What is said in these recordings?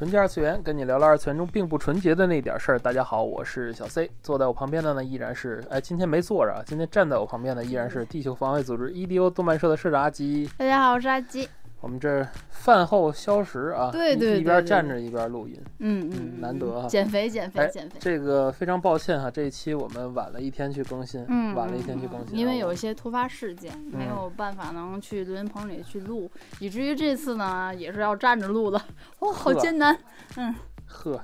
纯洁二次元，跟你聊聊二次元中并不纯洁的那点事儿。大家好，我是小 C，坐在我旁边的呢依然是，哎，今天没坐着啊，今天站在我旁边的依然是地球防卫组织 EDO 动漫社的社长阿吉。大家好，我是阿吉。我们这饭后消食啊，对对一边站着一边录音，嗯嗯，难得哈，减肥减肥减肥。这个非常抱歉哈，这一期我们晚了一天去更新，嗯，晚了一天去更新，因为有一些突发事件，没有办法能去录音棚里去录，以至于这次呢也是要站着录的，哇，好艰难，嗯，呵，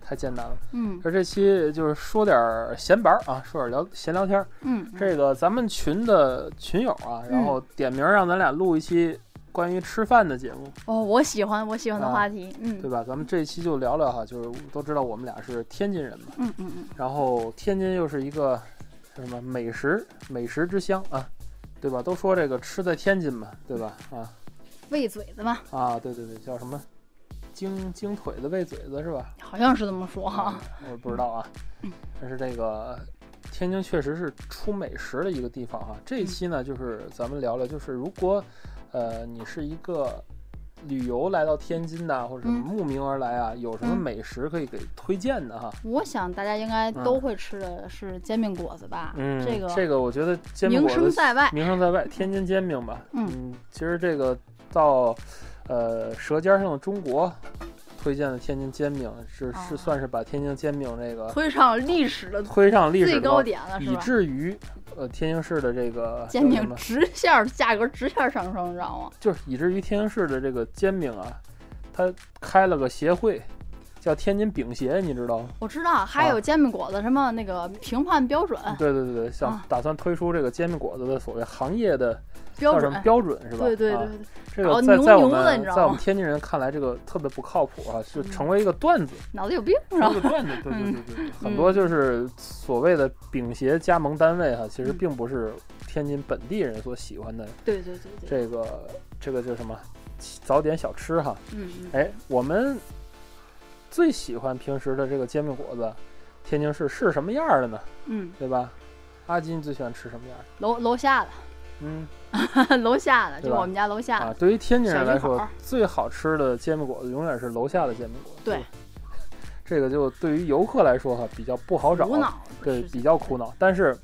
太艰难了，嗯，而这期就是说点闲白啊，说点聊闲聊天，嗯，这个咱们群的群友啊，然后点名让咱俩录一期。关于吃饭的节目哦，我喜欢我喜欢的话题，嗯，对吧？咱们这一期就聊聊哈，就是都知道我们俩是天津人嘛，嗯嗯嗯，然后天津又是一个叫什么美食美食之乡啊，对吧？都说这个吃在天津嘛，对吧？啊，喂嘴子嘛，啊，对对对，叫什么精精腿子喂嘴子是吧？好像是这么说哈，我不知道啊，但是这个天津确实是出美食的一个地方哈。这一期呢，就是咱们聊聊，就是如果。呃，你是一个旅游来到天津的，或者什么慕名而来啊？有什么美食可以给推荐的哈？我想大家应该都会吃的是煎饼果子吧？嗯，这个这个我觉得煎饼名声在外，名声在外，天津煎饼吧。嗯，其实这个到呃《舌尖上的中国》推荐的天津煎饼是是算是把天津煎饼这个推上历史的推上历史最高点了，以至于。呃，天津市的这个煎饼直线价格直线上升，你知道吗？就是以至于天津市的这个煎饼啊，它开了个协会，叫天津饼鞋，你知道吗？我知道，还有煎饼果子什么那个评判标准。对对对对，想打算推出这个煎饼果子的所谓行业的标准标准是吧？对对对对。这个在在我们在我们天津人看来，这个特别不靠谱啊，就成为一个段子。脑子有病是吧？一个段子，对对对对，很多就是所谓的饼鞋加盟单位哈，其实并不是天津本地人所喜欢的。对对对对，这个这个叫什么早点小吃哈？嗯嗯。哎，我们最喜欢平时的这个煎饼果子，天津市是什么样的呢？嗯，对吧？阿金最喜欢吃什么样的？楼楼下的。嗯，楼下的就我们家楼下啊。对于天津人来说，最好吃的煎饼果子永远是楼下的煎饼果子。对，这个就对于游客来说哈比较不好找，苦恼。对，比较苦恼。但是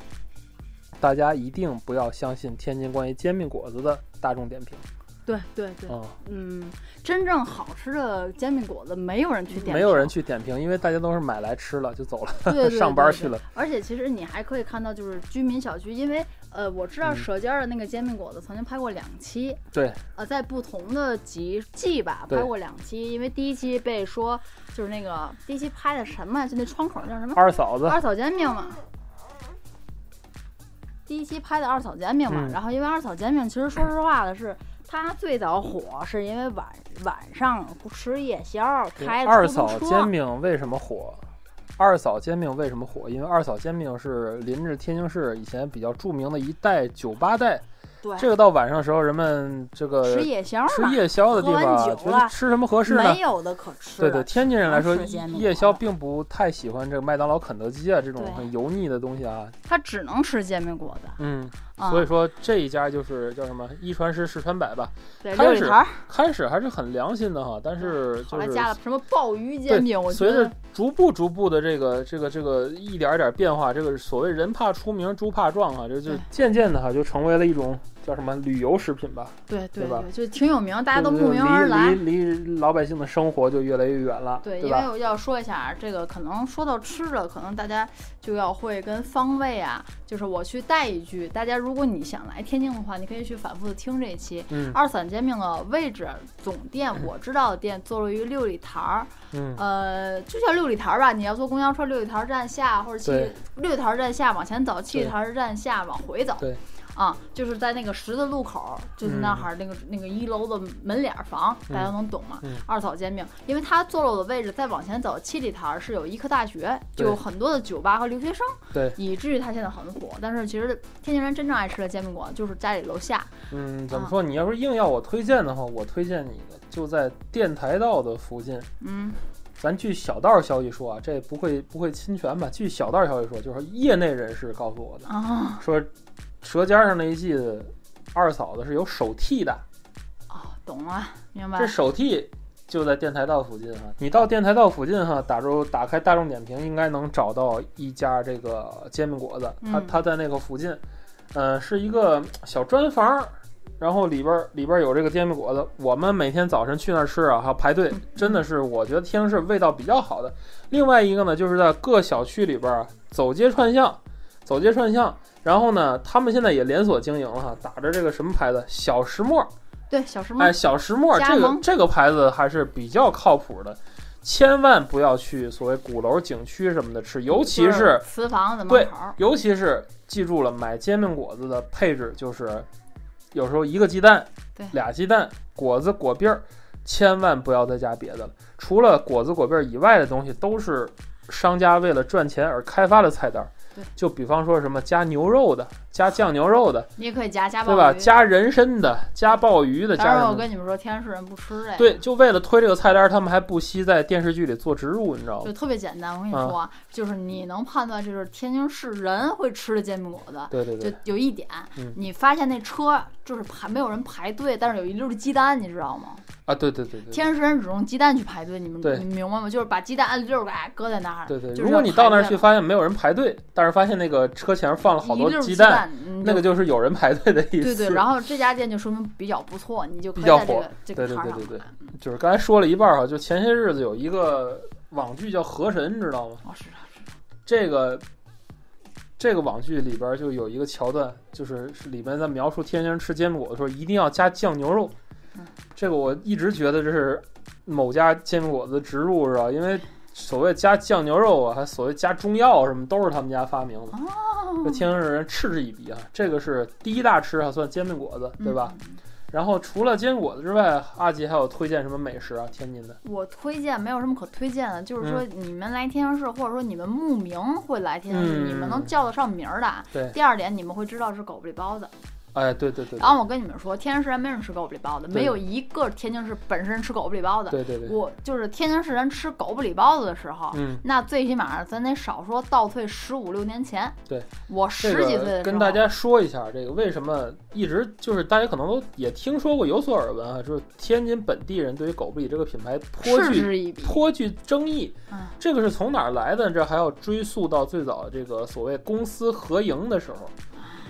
大家一定不要相信天津关于煎饼果子的大众点评。对对对，嗯，真正好吃的煎饼果子没有人去点，没有人去点评，因为大家都是买来吃了就走了，对 上班去了。而且其实你还可以看到，就是居民小区，因为呃，我知道舌尖的那个煎饼果子曾经拍过两期，对，呃，在不同的集季吧拍过两期，因为第一期被说就是那个第一期拍的什么，就那窗口叫什么？二嫂子，二嫂煎饼嘛。第一期拍的二嫂煎饼嘛，然后因为二嫂煎饼，其实说实话的是。它最早火是因为晚晚上吃夜宵开二嫂煎饼为什么火？二嫂煎饼为什么火？因为二嫂煎饼是临着天津市以前比较著名的一代酒吧带。这个到晚上的时候，人们这个吃夜宵，吃夜宵的地方，觉得吃什么合适呢？没有的可吃。对对，天津人来说，夜宵并不太喜欢这个麦当劳、肯德基啊这种很油腻的东西啊。他只能吃煎饼果子。嗯，所以说这一家就是叫什么“一传十，十传百”吧。对，开始开始还是很良心的哈，但是就是加了什么鲍鱼煎饼，我随着逐步逐步的这个这个这个一点点变化，这个所谓人怕出名，猪怕壮啊，这就渐渐的哈就成为了一种。叫什么旅游食品吧？对对吧？就挺有名，大家都慕名而来。离离老百姓的生活就越来越远了。对，因为我要说一下，这个可能说到吃的，可能大家就要会跟方位啊，就是我去带一句，大家如果你想来天津的话，你可以去反复的听这一期。嗯。二散煎饼的位置总店，我知道的店坐落于六里台儿。嗯。呃，就叫六里台儿吧。你要坐公交车，六里台儿站下，或者去六里台儿站下往前走，七里台儿站下往回走。对。啊，就是在那个十字路口，就是那嗯哈儿那个、那个一楼的门脸儿房，大家能懂吗。嗯二草煎饼，因为它坐落的位置再往前走，七里台儿是有医科大学，就有很多的酒吧和留学生，对以至于它现在很火。但是其实天津人真正爱吃的煎饼果子就是家里楼下，嗯，怎么啊说？你要是硬要我推荐的话，我推荐你的，就在电台道的附近。嗯咱据小道消息说啊，这不会不会侵权吧？据小道消息说，就是业内人士告诉我的，啊说舌尖上那一季的二嫂子是有手替的，哦，懂了，明白这。手替就在电台道附近哈。你到电台道附近哈，打住打开大众点评，应该能找到一家这个煎饼果子，它嗯它在那个附近，呃，是一个小砖房。然后里边儿里边儿有这个煎饼果子，我们每天早晨去那儿吃啊，还要排队，真的是我觉得天津市味道比较好的。另外一个呢，就是在各小区里边走街串巷，走街串巷，然后呢，他们现在也连锁经营了哈，打着这个什么牌子小石磨，对，小石磨哎，小石磨这个这个牌子还是比较靠谱的，千万不要去所谓鼓楼景区什么的吃，尤其是瓷房门口儿，尤其是记住了，买煎饼果子的配置就是，有时候一个鸡蛋对，俩鸡蛋，果子果篦儿，千万不要再加别的了。除了果子果篦儿以外的东西，都是商家为了赚钱而开发的菜单。就比方说什么加牛肉的，加酱牛肉的，你也可以加加对吧？加人参的，加鲍鱼的，加什么？跟你们说，天津市人不吃这个。对，就为了推这个菜单，他们还不惜在电视剧里做植入，你知道吗就？特别简单，我跟你啊说啊，就是你能判断这是天津市人会吃的煎饼果子，对对对就，有一点，嗯你发现那车就是排没有人排队，但是有一溜儿鸡蛋，你知道吗？啊，对对对对。天津市人只用鸡蛋去排队，你们对你们明白吗？就是把鸡蛋按溜儿给搁在那儿。对对，如果你到那儿去发现没有人排队，但是发现那个车前放了好多鸡蛋，，嗯那个就就是有人排队的意思。对对，然后这家店就说明比较不错，你就可以比较火在这个这对个摊儿对对对对就是刚才说了一半哈，就前些日子有一个网剧叫《河神》，你知道吗？哦，是啊是啊，这个这个网剧里边就有一个桥段，就是是里边在描述天津人吃煎饼果子的时候一定要加酱牛肉嗯。这个我一直觉得这是某家煎饼果子植入是吧？因为所谓加酱牛肉啊，还所谓加中药什么，都是他们家发明的。这哦，天津人嗤之以鼻啊！这个是第一大吃啊，算煎饼果子，对吧？嗯？嗯然后除了坚果子之外，阿吉还有推荐什么美食啊？天津的？我推荐没有什么可推荐的，就是说嗯你们来天津市，或者说你们慕名会来天津市，嗯你们能叫得上名儿的。对第二点，你们会知道是狗不理包子。哎，对对对然后我跟你们说，天津市人没人吃狗不理包子，没有一个天津市本身吃狗不理包子。对对对，我就是天津市人吃狗不理包子的时候，嗯，那最起码咱得少说倒退十五六年前。对，我十几岁的时候，个跟大家说一下，这个为什么一直就是大家可能都也听说过有所耳闻啊，就是天津本地人对于狗不理这个品牌颇具。颇具争议。嗯，这个是从哪儿来的？这还要追溯到最早这个所谓公私合营的时候。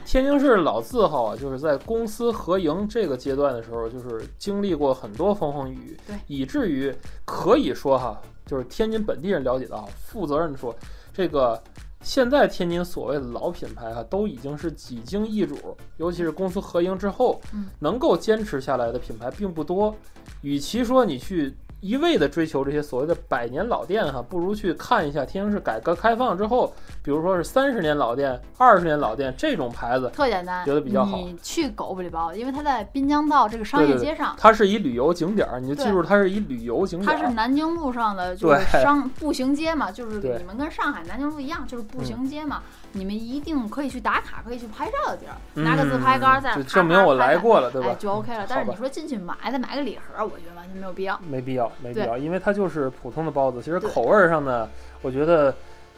天津市老字号啊，就是在公私合营这个阶段的时候，就是经历过很多风风雨雨，对以至于可以说哈，就是天津本地人了解到，负责任的说，这个现在天津所谓的老品牌哈，都已经是几经易主，尤其是公私合营之后，嗯能够坚持下来的品牌并不多。与其说你去一味的追求这些所谓的百年老店哈，不如去看一下天津市改革开放之后，比如说是三十年老店、二十年老店这种牌子，特简单，觉得比较好。你去狗不理包子，因为它在滨江道这个商对对对。业街上，它是以旅游景点儿，你就记住它是以旅游景点它是。南京路上的，就是商步行街嘛，就是你们跟上海南京路一样，就是步行街嘛。你们一定可以去打卡，可以去拍照的地儿，拿个自拍杆儿在那嗯就证明我来过了，对哎，吧？就 OK 了。但是你说进去买，再买个礼盒，我觉得完全没有必要。没必要，没必要，因为它就是普通的包子。其实口味儿上呢，我觉得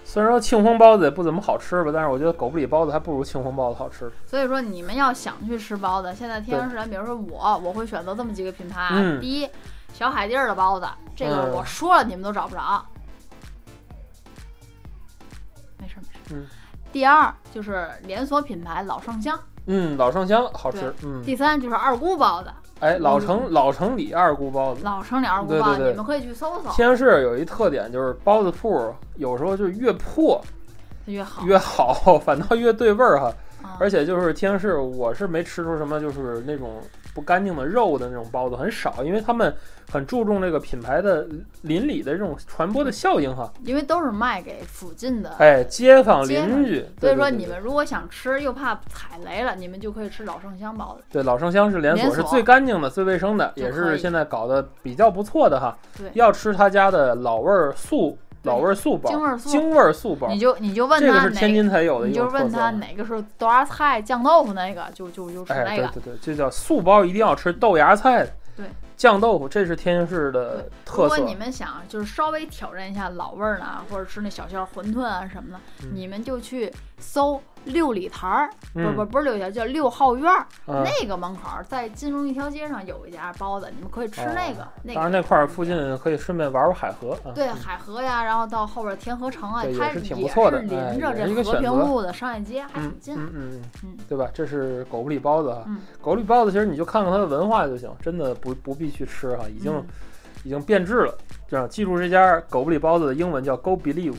虽然说庆丰包子也不怎么好吃吧，但是我觉得狗不理包子还不如庆丰包子好吃。所以说，你们要想去吃包子，现在天津市人，比如说我，我会选择这么几个品牌。嗯第一，小海地儿的包子，这个嗯我说了你们都找不着。没事没事。嗯。第二就是连锁品牌老上香，嗯，老上香好吃。嗯，第三就是二姑包子，哎，老城老城里二姑包子。老城里二姑包子，你们可以去搜搜，天津市有一特点，就是包子铺有时候就越破越好。越好，反倒越对味儿哈。啊而且就是天津市，我是没吃出什么就是那种不干净的肉的那种包子很少，因为他们很注重这个品牌的邻里的这种传播的效应哈。因为都是卖给附近的，哎，街坊邻居，所以说你们如果想吃又怕踩雷了，你们就可以吃老盛香包子。对老盛香是连锁，是最干净的、最卫生的，也是现在搞得比较不错的哈。对要吃他家的老味儿素对老味儿素包，京味儿素包你，就你就问这个他哪，是天津才有的你一种特色就问他。哪个是豆芽菜酱豆腐那个，就就就吃哎，那个。对对对，这叫素包，一定要吃豆芽菜的，对，酱豆腐，这是天津市的特色。如果你们想就是稍微挑战一下老味儿呢，或者吃那小馅儿馄饨啊什么的，嗯你们就去搜六里台儿，不不是不是六里台，叫六号院儿。嗯那个门口在金融一条街上有一家包子，你们可以吃那个。那个当然那块儿附近可以顺便玩玩海河啊。对嗯海河呀，然后到后边儿天河城啊，也是挺不错的也是临着这和平路的商业街，还嗯挺近。嗯嗯嗯对吧？这是狗不理包子啊。嗯狗不理包子其实你就看看它的文化就行，真的不不必去吃哈，已经、嗯已经变质了。这样记住这家狗不理包子的英文叫 Go Believe，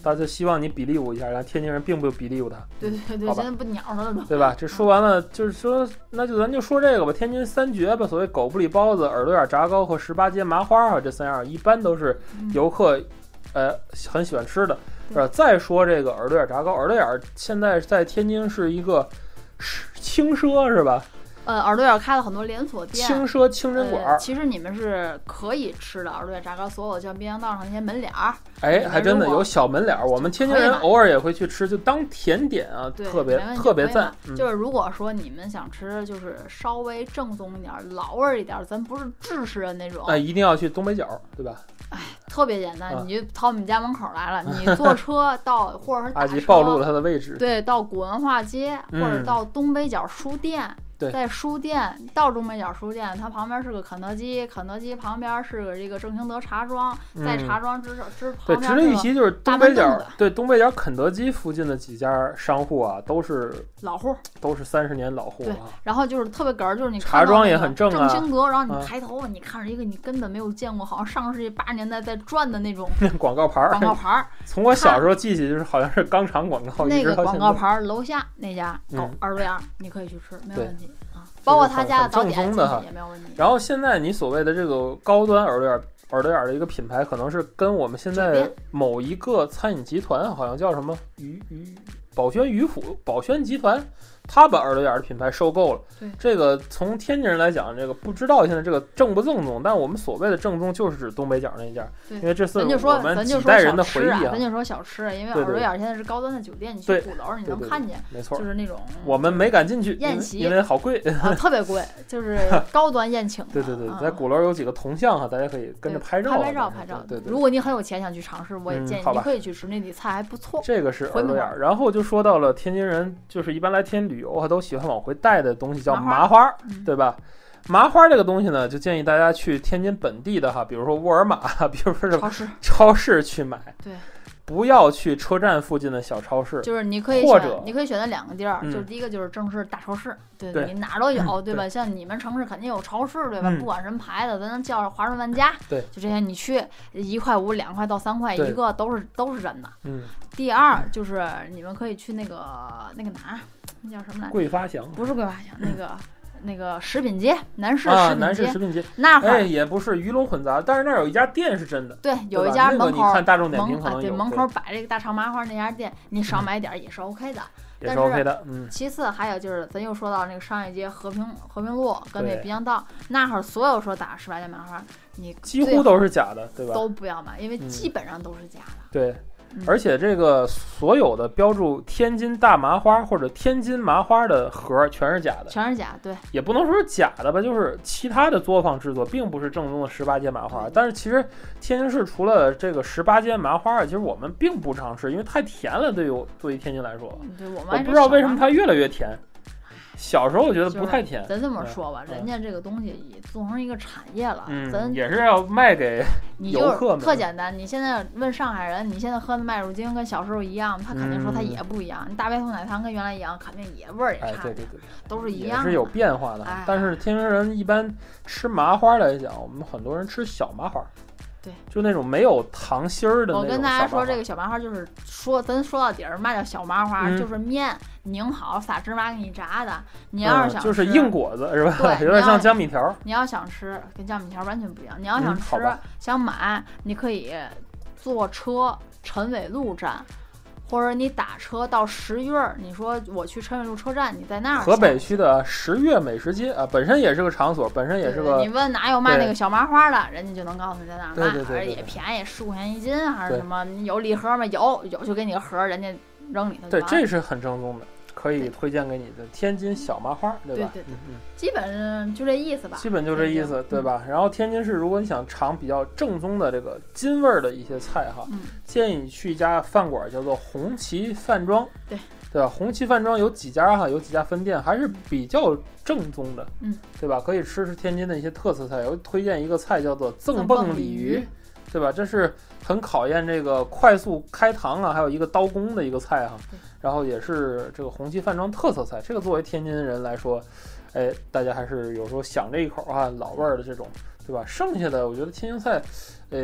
嗯大家希望你 believe 一下，然后天津人并不 believe 它。对对对对，好吧现在不鸟他了都。对吧？这说完了，就是说，那就咱就说这个吧。天津三绝吧，所谓狗不理包子、耳朵眼炸糕和十八街麻花啊，这三样一般都是嗯游客，呃，很喜欢吃的。对呃，再说这个耳朵眼炸糕，耳朵眼儿现在在天津是一个是轻奢是吧？呃，耳朵眼开了很多连锁店。轻奢清真馆呃，其实你们是可以吃的，耳朵眼炸糕，所有像滨江道上那些门脸儿，哎，还真的有小门脸儿。我们天津人偶尔也会去吃，就当甜点啊，对，特别特别赞。嗯就是如果说你们想吃，就是稍微正宗一点儿、老味儿一点儿，咱不是制式的那种，哎，一定要去东北角，对吧？哎特别简单，啊你就跑我们家门口来了，你 坐车到或者是打车，暴露了它的位置。对，到古文化街或者嗯到东北角书店。对在书店到东北角书店，它旁边是个肯德基，肯德基旁边是个这个正兴德茶庄，在嗯茶庄之之对，旁边是个值得一提就是东北角对东北角肯德基附近的几家商户啊，都是老户，都是三十年老户对啊。然后就是特别哏儿，就是你茶庄也很正啊正兴德，然后啊你抬头，你看着一个你根本没有见过，好像上世纪八十年代在转的那种广告牌儿，广告牌儿，从我小时候记起就是好像是钢厂广告，那个。广告牌儿楼下那家狗嗯耳朵眼儿，你可以去吃，没有问题啊。包括他家的早很点正宗的哈进去也没有问题。然后现在你所谓的这个高端耳朵眼儿耳朵眼儿的一个品牌，可能是跟我们现在某一个餐饮集团，好像叫什么鱼鱼宝轩鱼府宝轩集团，他把耳朵眼儿的品牌收购了。对这个从天津人来讲，这个不知道现在这个正不正宗，但我们所谓的正宗就是指东北角那一家，对因为这是咱就说我们咱就说几代人的回忆啊咱。就说小吃，因为耳朵眼儿现在是高端的酒店，你去鼓楼你能看见，没错就，是那种我们没敢进去，宴席因为好贵。啊 特别贵，就是 高端宴请的。对对对，啊在鼓楼有几个铜像哈，大家可以跟着拍照啊。拍拍照，拍照。对对。如果你很有钱想去尝试，我也建议你可以去吃那里菜还不错。这个是耳朵眼儿，然后就说到了天津人，就是一般来天津旅游啊，都喜欢往回带的东西叫麻麻花对吧？麻花这个东西呢，就建议大家去天津本地的哈，比如说沃尔玛，比如说是超市超市去买，对，不要去车站附近的小超市。就是你可以选或者，你可以选择两个地儿，嗯就是第一个就是正式大超市，对对你哪儿都有，嗯对吧？像你们城市肯定有超市，对吧？嗯不管什么牌子，咱能叫上华润万家，对，就这些，你去一块五、两块到三块一个，都是都是真的。嗯，第二就是你们可以去那个那个哪儿，那叫什么来着？桂发祥不是桂发祥，那个那个食品街，南市啊，食品南市街食品街，那会儿哎，也不是鱼龙混杂，但是那儿有一家店是真的。对，有一家那个你门口看大众点评门啊对可能有对门口摆这个大肠麻花那家店，你少买点儿也是 OK 的。也是但是 OK 的，嗯，其次还有就是，咱又说到那个商业街和平和平路跟那对滨江道那会儿，所有说打十八街麻花，你几乎都是假的，对吧？都不要买，因为嗯基本上都是假的。对嗯，而且这个所有的标注天津大麻花或者天津麻花的盒儿全是假的，全是假，对，也不能说是假的吧，就是其他的作坊制作并不是正宗的十八街麻花。嗯。但是其实天津市除了这个十八街麻花，其实我们并不常吃，因为太甜了，对于我对于天津来说，对我不知道为什么它越来越甜。小时候我觉得不太甜，咱这么嗯说吧，嗯人家这个东西已做成一个产业了，咱嗯，也是要卖给 游客们特简单。你现在问上海人，你现在喝的麦乳精跟小时候一样，他肯定说他也不一样。你大白兔奶糖跟原来一样，肯定也味儿也哎，差点，对对对。都是一样也是有。变化的。哎但是天津人一般吃麻花来讲，我们很多人吃小麻花，对，就那种没有糖心儿的我跟大家说，这个个小麻花就是说，咱说到底儿，嘛叫小麻花，嗯就是面拧好撒芝麻给你炸的。你要是想就是硬果子是吧？对 有点像江米条儿。你要想吃，跟江米条完全不一样。你要想吃、嗯想买，你可以坐车陈伟路站，或者你打车到十月儿。你说我去陈伟路车站，你在那儿河北区的十月美食街啊，本身也是个场所，本身也是个你问哪有卖那个小麻花的，人家就能告诉你在哪儿对卖，而且也便宜，十块钱一斤还是什么？你有礼盒吗？有，有就给你个盒儿，人家扔里头就对，这是很正宗的，可以推荐给你的天津小麻花，对吧？对对对嗯嗯。基本就这意思吧。基本就这意思，对？吧？然后天津市，如果你想尝比较正宗的这个津味儿的一些菜哈，嗯，建议你去一家饭馆，叫做红旗饭庄，对对吧？红旗饭庄有几家哈，有几家分店，还是比较正宗的，嗯，对吧？可以吃吃天津的一些特色菜，我推荐一个菜叫做赠赠蹦蹦鲤鱼，对吧？这是很考验这个快速开膛啊，还有一个刀工的一个菜哈对。然后也是这个红旗饭庄特色菜，这个作为天津人来说，哎，大家还是有时候想这一口啊，老味儿的这种，对吧？剩下的我觉得天津菜，呃，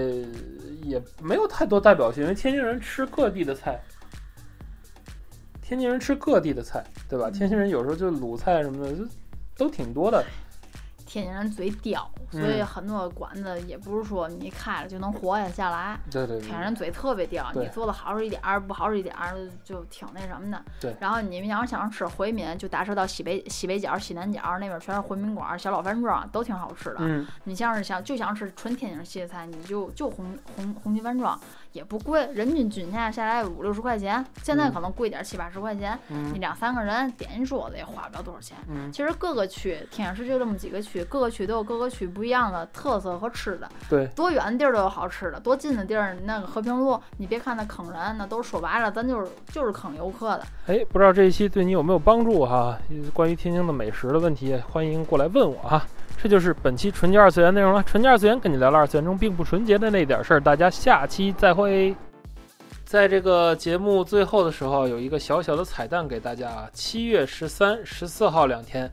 也没有太多代表性，因为天津人吃各地的菜。天津人吃各地的菜，对吧？嗯天津人有时候就鲁菜什么的，就都挺多的。天津人嘴刁，所以嗯很多馆子也不是说你开了就能活下下来。对对对天津人嘴特别刁，你做的好使一点儿，不好使一点儿就挺那什么的。对然后你们要是想吃回民，就打车到西北西北角、西南角那边全是回民馆、小老饭庄，都挺好吃的。嗯，你像是想就想吃纯天津西菜，你就就红红红旗饭庄也不贵，人均均价下来五六十块钱，现在嗯可能贵点儿七八十块钱，嗯你两三个人点一桌子也花不了多少钱。嗯，其实各个区天津市就这么几个区，各个区都有各个区不一样的特色和吃的。对，多远的地儿都有好吃的，多近的地儿，那个和平路，你别看它坑人，那都说白了，咱就是就是坑游客的。哎，不知道这一期对你有没有帮助哈？关于天津的美食的问题，欢迎过来问我哈。这就是本期纯洁二次元内容了。纯洁二次元跟你聊聊二次元中并不纯洁的那点事儿，大家下期再会。在这个节目最后的时候，有一个小小的彩蛋给大家啊。七月十三、十四号两天，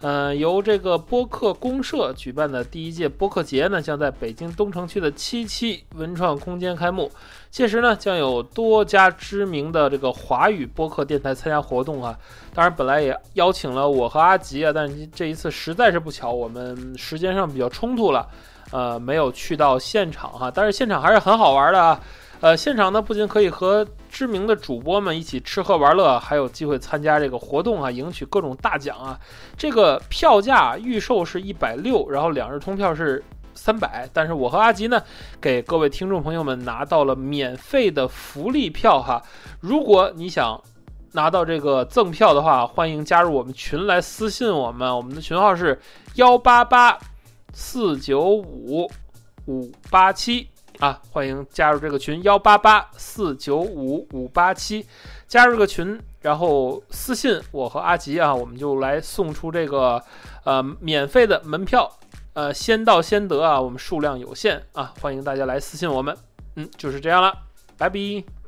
呃，由这个播客公社举办的第一届播客节呢，将在北京东城区的七七文创空间开幕。届时呢，将有多家知名的这个华语播客电台参加活动啊。当然，本来也邀请了我和阿吉啊，但是这一次实在是不巧，我们时间上比较冲突了，呃，没有去到现场哈。但是现场还是很好玩的啊。呃，现场呢不仅可以和知名的主播们一起吃喝玩乐，还有机会参加这个活动啊，赢取各种大奖啊。这个票价预售是一百六，然后两日通票是三百。但是我和阿吉呢，给各位听众朋友们拿到了免费的福利票哈。如果你想拿到这个赠票的话，欢迎加入我们群来私信我们，我们的群号是幺八八四九五五八七。啊，欢迎加入这个群幺八八四九五五八七，加入个群，然后私信我和阿吉啊，我们就来送出这个呃免费的门票，呃先到先得啊，我们数量有限啊，欢迎大家来私信我们，嗯，就是这样了，拜拜。